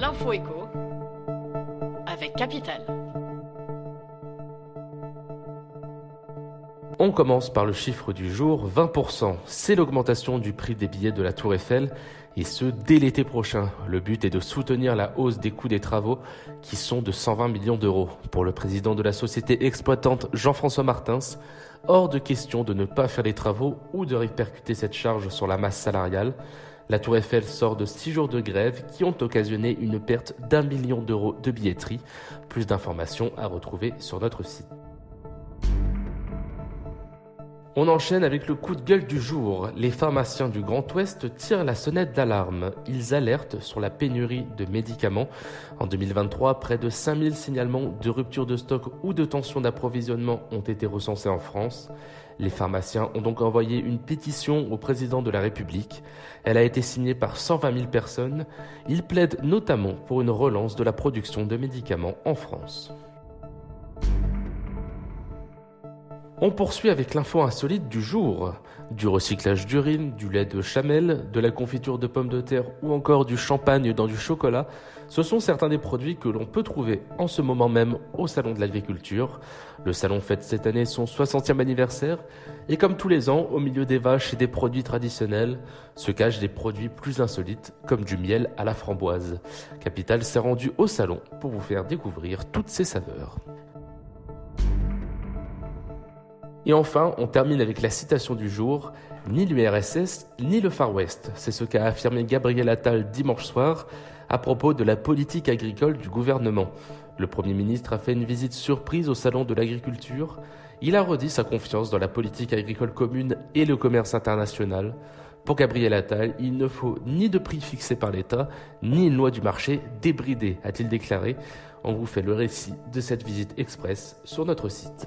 L'info avec Capital. On commence par le chiffre du jour, 20%. C'est l'augmentation du prix des billets de la Tour Eiffel et ce dès l'été prochain. Le but est de soutenir la hausse des coûts des travaux qui sont de 120 millions d'euros. Pour le président de la société exploitante Jean-François Martins, hors de question de ne pas faire les travaux ou de répercuter cette charge sur la masse salariale. La Tour Eiffel sort de six jours de grève qui ont occasionné une perte d'un million d'euros de billetterie. Plus d'informations à retrouver sur notre site. On enchaîne avec le coup de gueule du jour. Les pharmaciens du Grand Ouest tirent la sonnette d'alarme. Ils alertent sur la pénurie de médicaments. En 2023, près de 5000 signalements de rupture de stock ou de tension d'approvisionnement ont été recensés en France. Les pharmaciens ont donc envoyé une pétition au président de la République. Elle a été signée par 120 000 personnes. Ils plaident notamment pour une relance de la production de médicaments en France. On poursuit avec l'info insolite du jour. Du recyclage d'urine, du lait de chamel, de la confiture de pommes de terre ou encore du champagne dans du chocolat, ce sont certains des produits que l'on peut trouver en ce moment même au Salon de l'Agriculture. Le salon fête cette année son 60e anniversaire et comme tous les ans, au milieu des vaches et des produits traditionnels, se cachent des produits plus insolites comme du miel à la framboise. Capital s'est rendu au salon pour vous faire découvrir toutes ces saveurs. Et enfin, on termine avec la citation du jour. Ni l'URSS, ni le Far West. C'est ce qu'a affirmé Gabriel Attal dimanche soir à propos de la politique agricole du gouvernement. Le Premier ministre a fait une visite surprise au Salon de l'agriculture. Il a redit sa confiance dans la politique agricole commune et le commerce international. Pour Gabriel Attal, il ne faut ni de prix fixés par l'État, ni une loi du marché débridée, a-t-il déclaré. On vous fait le récit de cette visite express sur notre site.